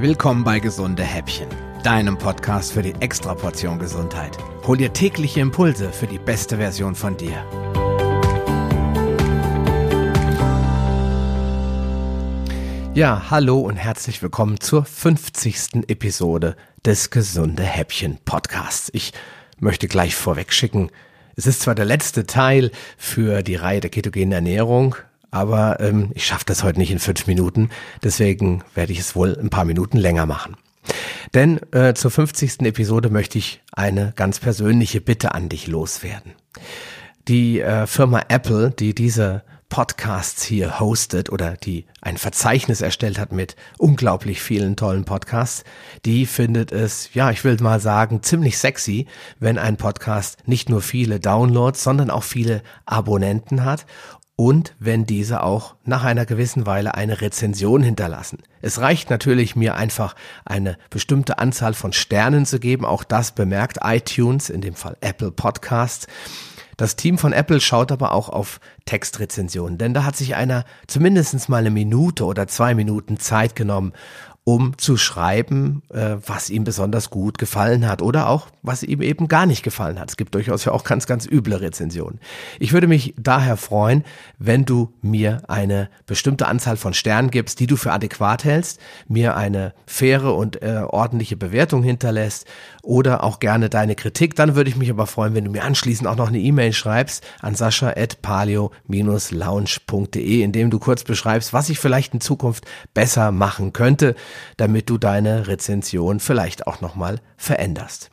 Willkommen bei Gesunde Häppchen, deinem Podcast für die Extraportion Gesundheit. Hol dir tägliche Impulse für die beste Version von dir. Ja, hallo und herzlich willkommen zur 50. Episode des Gesunde Häppchen Podcasts. Ich möchte gleich vorweg schicken, es ist zwar der letzte Teil für die Reihe der ketogenen Ernährung, aber ähm, ich schaffe das heute nicht in fünf Minuten, deswegen werde ich es wohl ein paar Minuten länger machen. Denn äh, zur 50. Episode möchte ich eine ganz persönliche Bitte an dich loswerden. Die äh, Firma Apple, die diese Podcasts hier hostet oder die ein Verzeichnis erstellt hat mit unglaublich vielen tollen Podcasts, die findet es, ja, ich will mal sagen, ziemlich sexy, wenn ein Podcast nicht nur viele Downloads, sondern auch viele Abonnenten hat und wenn diese auch nach einer gewissen Weile eine Rezension hinterlassen. Es reicht natürlich mir einfach eine bestimmte Anzahl von Sternen zu geben, auch das bemerkt iTunes, in dem Fall Apple Podcasts. Das Team von Apple schaut aber auch auf Textrezensionen, denn da hat sich einer zumindest mal eine Minute oder zwei Minuten Zeit genommen, um zu schreiben, äh, was ihm besonders gut gefallen hat oder auch, was ihm eben gar nicht gefallen hat. Es gibt durchaus ja auch ganz, ganz üble Rezensionen. Ich würde mich daher freuen, wenn du mir eine bestimmte Anzahl von Sternen gibst, die du für adäquat hältst, mir eine faire und äh, ordentliche Bewertung hinterlässt oder auch gerne deine Kritik. Dann würde ich mich aber freuen, wenn du mir anschließend auch noch eine E-Mail schreibst an sascha.palio-lounge.de, indem du kurz beschreibst, was ich vielleicht in Zukunft besser machen könnte damit du deine Rezension vielleicht auch nochmal veränderst.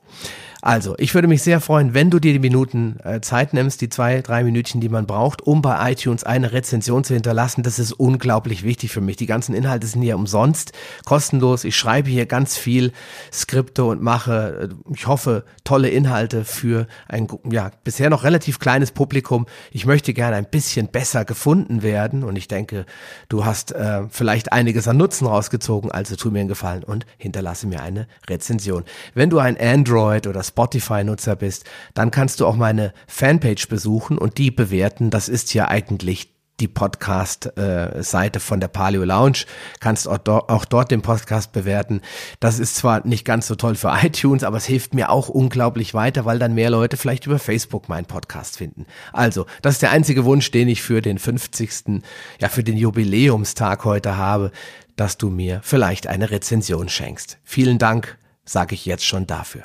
Also, ich würde mich sehr freuen, wenn du dir die Minuten äh, Zeit nimmst, die zwei, drei Minütchen, die man braucht, um bei iTunes eine Rezension zu hinterlassen. Das ist unglaublich wichtig für mich. Die ganzen Inhalte sind hier umsonst, kostenlos. Ich schreibe hier ganz viel Skripte und mache, äh, ich hoffe, tolle Inhalte für ein ja, bisher noch relativ kleines Publikum. Ich möchte gerne ein bisschen besser gefunden werden und ich denke, du hast äh, vielleicht einiges an Nutzen rausgezogen, also tu mir einen Gefallen und hinterlasse mir eine Rezension. Wenn du ein Android oder Spotify-Nutzer bist, dann kannst du auch meine Fanpage besuchen und die bewerten. Das ist ja eigentlich die Podcast-Seite von der Paleo Lounge, kannst auch, do auch dort den Podcast bewerten. Das ist zwar nicht ganz so toll für iTunes, aber es hilft mir auch unglaublich weiter, weil dann mehr Leute vielleicht über Facebook meinen Podcast finden. Also, das ist der einzige Wunsch, den ich für den 50. ja, für den Jubiläumstag heute habe, dass du mir vielleicht eine Rezension schenkst. Vielen Dank, sage ich jetzt schon dafür.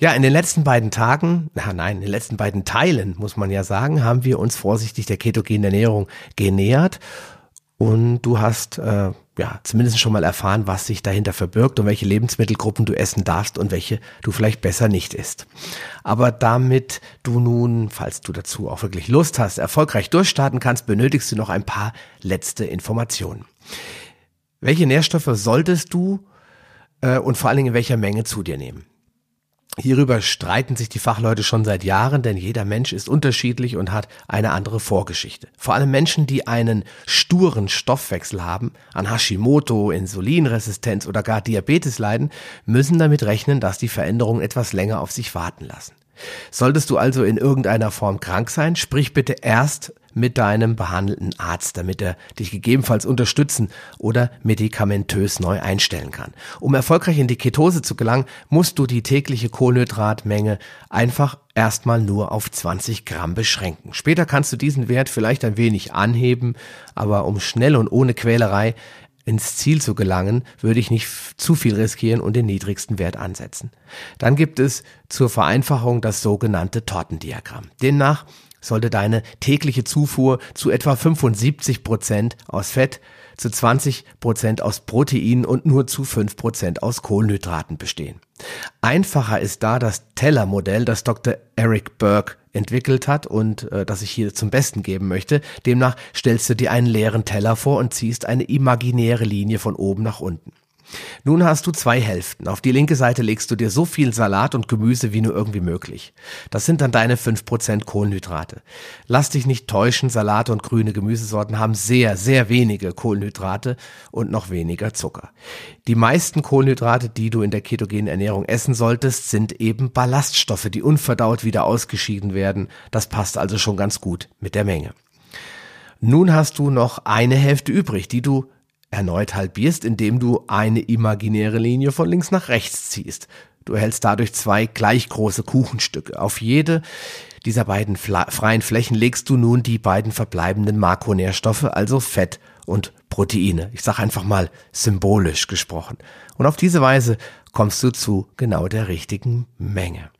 Ja, in den letzten beiden Tagen, na nein, in den letzten beiden Teilen, muss man ja sagen, haben wir uns vorsichtig der ketogenen Ernährung genähert. Und du hast äh, ja zumindest schon mal erfahren, was sich dahinter verbirgt und welche Lebensmittelgruppen du essen darfst und welche du vielleicht besser nicht isst. Aber damit du nun, falls du dazu auch wirklich Lust hast, erfolgreich durchstarten kannst, benötigst du noch ein paar letzte Informationen. Welche Nährstoffe solltest du äh, und vor allen Dingen in welcher Menge zu dir nehmen? Hierüber streiten sich die Fachleute schon seit Jahren, denn jeder Mensch ist unterschiedlich und hat eine andere Vorgeschichte. Vor allem Menschen, die einen sturen Stoffwechsel haben, an Hashimoto, Insulinresistenz oder gar Diabetes leiden, müssen damit rechnen, dass die Veränderungen etwas länger auf sich warten lassen. Solltest du also in irgendeiner Form krank sein, sprich bitte erst mit deinem behandelten Arzt, damit er dich gegebenenfalls unterstützen oder medikamentös neu einstellen kann. Um erfolgreich in die Ketose zu gelangen, musst du die tägliche Kohlenhydratmenge einfach erstmal nur auf 20 Gramm beschränken. Später kannst du diesen Wert vielleicht ein wenig anheben, aber um schnell und ohne Quälerei ins Ziel zu gelangen, würde ich nicht zu viel riskieren und den niedrigsten Wert ansetzen. Dann gibt es zur Vereinfachung das sogenannte Tortendiagramm. Demnach sollte deine tägliche Zufuhr zu etwa 75 Prozent aus Fett, zu 20 Prozent aus Protein und nur zu 5 Prozent aus Kohlenhydraten bestehen. Einfacher ist da das Teller-Modell, das Dr. Eric Burke entwickelt hat und äh, das ich hier zum Besten geben möchte. Demnach stellst du dir einen leeren Teller vor und ziehst eine imaginäre Linie von oben nach unten. Nun hast du zwei Hälften. Auf die linke Seite legst du dir so viel Salat und Gemüse wie nur irgendwie möglich. Das sind dann deine 5% Kohlenhydrate. Lass dich nicht täuschen, Salate und grüne Gemüsesorten haben sehr, sehr wenige Kohlenhydrate und noch weniger Zucker. Die meisten Kohlenhydrate, die du in der ketogenen Ernährung essen solltest, sind eben Ballaststoffe, die unverdaut wieder ausgeschieden werden. Das passt also schon ganz gut mit der Menge. Nun hast du noch eine Hälfte übrig, die du erneut halbierst, indem du eine imaginäre Linie von links nach rechts ziehst. Du erhältst dadurch zwei gleich große Kuchenstücke. Auf jede dieser beiden freien Flächen legst du nun die beiden verbleibenden Makronährstoffe, also Fett und Proteine. Ich sage einfach mal symbolisch gesprochen. Und auf diese Weise kommst du zu genau der richtigen Menge.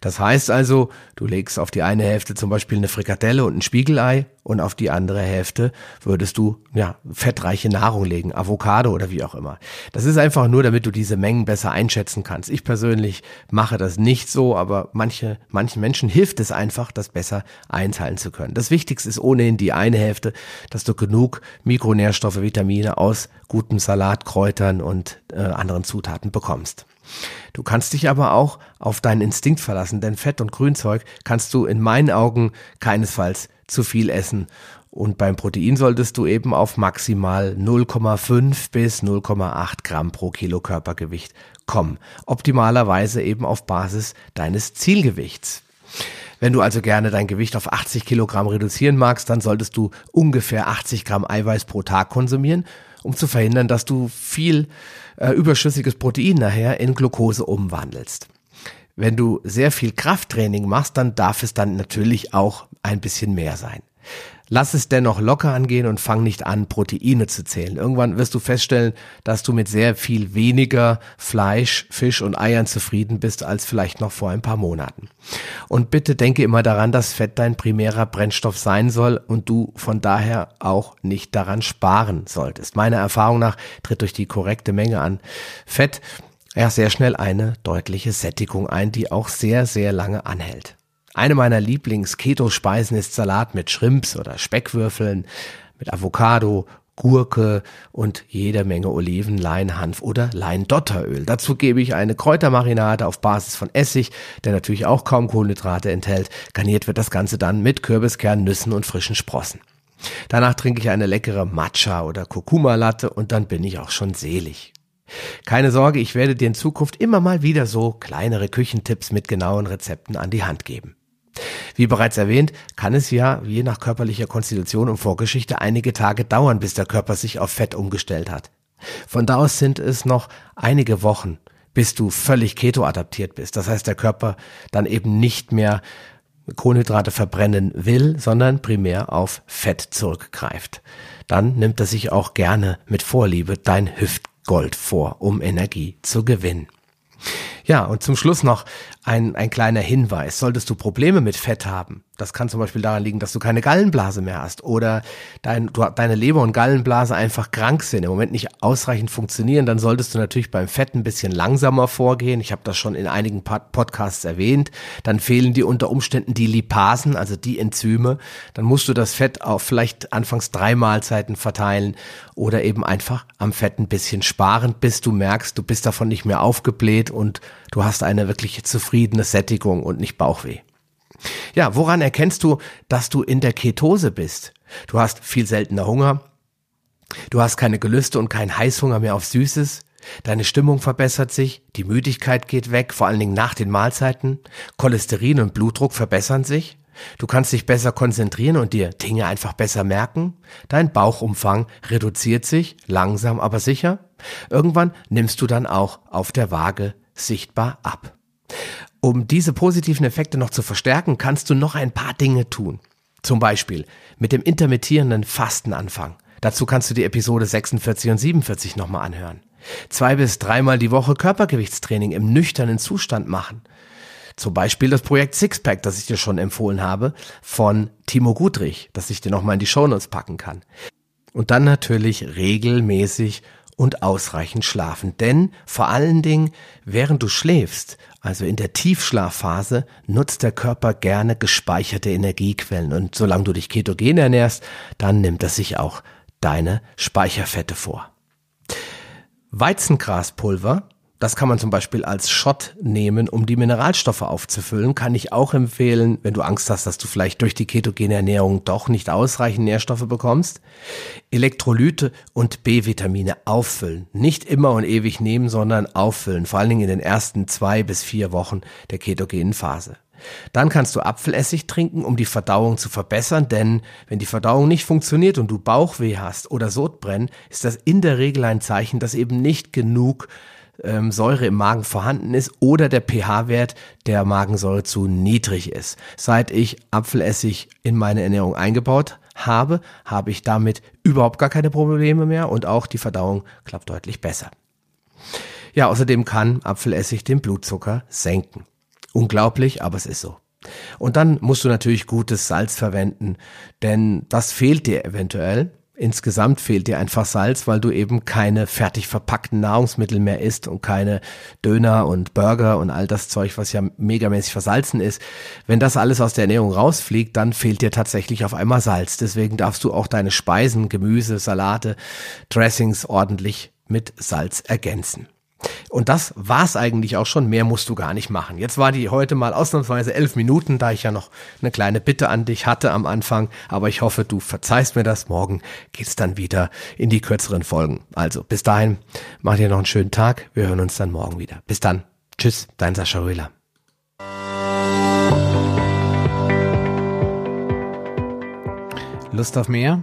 Das heißt also, du legst auf die eine Hälfte zum Beispiel eine Frikadelle und ein Spiegelei und auf die andere Hälfte würdest du ja fettreiche Nahrung legen, Avocado oder wie auch immer. Das ist einfach nur, damit du diese Mengen besser einschätzen kannst. Ich persönlich mache das nicht so, aber manche manchen Menschen hilft es einfach, das besser einteilen zu können. Das Wichtigste ist ohnehin die eine Hälfte, dass du genug Mikronährstoffe, Vitamine aus guten Salatkräutern und äh, anderen Zutaten bekommst. Du kannst dich aber auch auf deinen Instinkt verlassen, denn Fett und Grünzeug kannst du in meinen Augen keinesfalls zu viel essen. Und beim Protein solltest du eben auf maximal 0,5 bis 0,8 Gramm pro Kilo Körpergewicht kommen. Optimalerweise eben auf Basis deines Zielgewichts. Wenn du also gerne dein Gewicht auf 80 Kilogramm reduzieren magst, dann solltest du ungefähr 80 Gramm Eiweiß pro Tag konsumieren, um zu verhindern, dass du viel äh, überschüssiges Protein nachher in Glucose umwandelst. Wenn du sehr viel Krafttraining machst, dann darf es dann natürlich auch ein bisschen mehr sein. Lass es dennoch locker angehen und fang nicht an, Proteine zu zählen. Irgendwann wirst du feststellen, dass du mit sehr viel weniger Fleisch, Fisch und Eiern zufrieden bist als vielleicht noch vor ein paar Monaten. Und bitte denke immer daran, dass Fett dein primärer Brennstoff sein soll und du von daher auch nicht daran sparen solltest. Meiner Erfahrung nach tritt durch die korrekte Menge an Fett ja sehr schnell eine deutliche Sättigung ein, die auch sehr, sehr lange anhält. Eine meiner Lieblings-Keto-Speisen ist Salat mit Shrimps oder Speckwürfeln, mit Avocado, Gurke und jede Menge Oliven, Leinhanf oder Leindotteröl. Dazu gebe ich eine Kräutermarinade auf Basis von Essig, der natürlich auch kaum Kohlenhydrate enthält. Garniert wird das Ganze dann mit Kürbiskern, Nüssen und frischen Sprossen. Danach trinke ich eine leckere Matcha oder Kurkuma Latte und dann bin ich auch schon selig. Keine Sorge, ich werde dir in Zukunft immer mal wieder so kleinere Küchentipps mit genauen Rezepten an die Hand geben. Wie bereits erwähnt, kann es ja je nach körperlicher Konstitution und Vorgeschichte einige Tage dauern, bis der Körper sich auf Fett umgestellt hat. Von da aus sind es noch einige Wochen, bis du völlig keto-adaptiert bist. Das heißt, der Körper dann eben nicht mehr Kohlenhydrate verbrennen will, sondern primär auf Fett zurückgreift. Dann nimmt er sich auch gerne mit Vorliebe dein Hüftgold vor, um Energie zu gewinnen. Ja, und zum Schluss noch ein, ein kleiner Hinweis. Solltest du Probleme mit Fett haben, das kann zum Beispiel daran liegen, dass du keine Gallenblase mehr hast oder dein, du, deine Leber und Gallenblase einfach krank sind, im Moment nicht ausreichend funktionieren, dann solltest du natürlich beim Fett ein bisschen langsamer vorgehen. Ich habe das schon in einigen Podcasts erwähnt. Dann fehlen dir unter Umständen die Lipasen, also die Enzyme. Dann musst du das Fett auf vielleicht anfangs drei Mahlzeiten verteilen oder eben einfach am Fett ein bisschen sparen, bis du merkst, du bist davon nicht mehr aufgebläht und du hast eine wirklich zufriedene Sättigung und nicht Bauchweh. Ja, woran erkennst du, dass du in der Ketose bist? Du hast viel seltener Hunger, du hast keine Gelüste und keinen Heißhunger mehr auf Süßes, deine Stimmung verbessert sich, die Müdigkeit geht weg, vor allen Dingen nach den Mahlzeiten, Cholesterin und Blutdruck verbessern sich, du kannst dich besser konzentrieren und dir Dinge einfach besser merken, dein Bauchumfang reduziert sich, langsam aber sicher, irgendwann nimmst du dann auch auf der Waage sichtbar ab. Um diese positiven Effekte noch zu verstärken, kannst du noch ein paar Dinge tun. Zum Beispiel mit dem intermittierenden Fasten anfangen. Dazu kannst du die Episode 46 und 47 nochmal anhören. Zwei bis dreimal die Woche Körpergewichtstraining im nüchternen Zustand machen. Zum Beispiel das Projekt Sixpack, das ich dir schon empfohlen habe, von Timo Gudrich, das ich dir nochmal in die Shownotes packen kann. Und dann natürlich regelmäßig und ausreichend schlafen. Denn vor allen Dingen, während du schläfst, also in der Tiefschlafphase, nutzt der Körper gerne gespeicherte Energiequellen. Und solange du dich ketogen ernährst, dann nimmt er sich auch deine Speicherfette vor. Weizengraspulver das kann man zum Beispiel als Shot nehmen, um die Mineralstoffe aufzufüllen. Kann ich auch empfehlen, wenn du Angst hast, dass du vielleicht durch die ketogene Ernährung doch nicht ausreichend Nährstoffe bekommst. Elektrolyte und B-Vitamine auffüllen. Nicht immer und ewig nehmen, sondern auffüllen. Vor allen Dingen in den ersten zwei bis vier Wochen der ketogenen Phase. Dann kannst du Apfelessig trinken, um die Verdauung zu verbessern, denn wenn die Verdauung nicht funktioniert und du Bauchweh hast oder Sodbrennen, ist das in der Regel ein Zeichen, dass eben nicht genug ähm, Säure im Magen vorhanden ist oder der pH-Wert der Magensäure zu niedrig ist. Seit ich Apfelessig in meine Ernährung eingebaut habe, habe ich damit überhaupt gar keine Probleme mehr und auch die Verdauung klappt deutlich besser. Ja, außerdem kann Apfelessig den Blutzucker senken. Unglaublich, aber es ist so. Und dann musst du natürlich gutes Salz verwenden, denn das fehlt dir eventuell. Insgesamt fehlt dir einfach Salz, weil du eben keine fertig verpackten Nahrungsmittel mehr isst und keine Döner und Burger und all das Zeug, was ja megamäßig versalzen ist. Wenn das alles aus der Ernährung rausfliegt, dann fehlt dir tatsächlich auf einmal Salz. Deswegen darfst du auch deine Speisen, Gemüse, Salate, Dressings ordentlich mit Salz ergänzen. Und das war's eigentlich auch schon. Mehr musst du gar nicht machen. Jetzt war die heute mal ausnahmsweise elf Minuten, da ich ja noch eine kleine Bitte an dich hatte am Anfang. Aber ich hoffe, du verzeihst mir das. Morgen geht's dann wieder in die kürzeren Folgen. Also bis dahin, mach dir noch einen schönen Tag. Wir hören uns dann morgen wieder. Bis dann. Tschüss, dein Sascha Röhler. Lust auf mehr?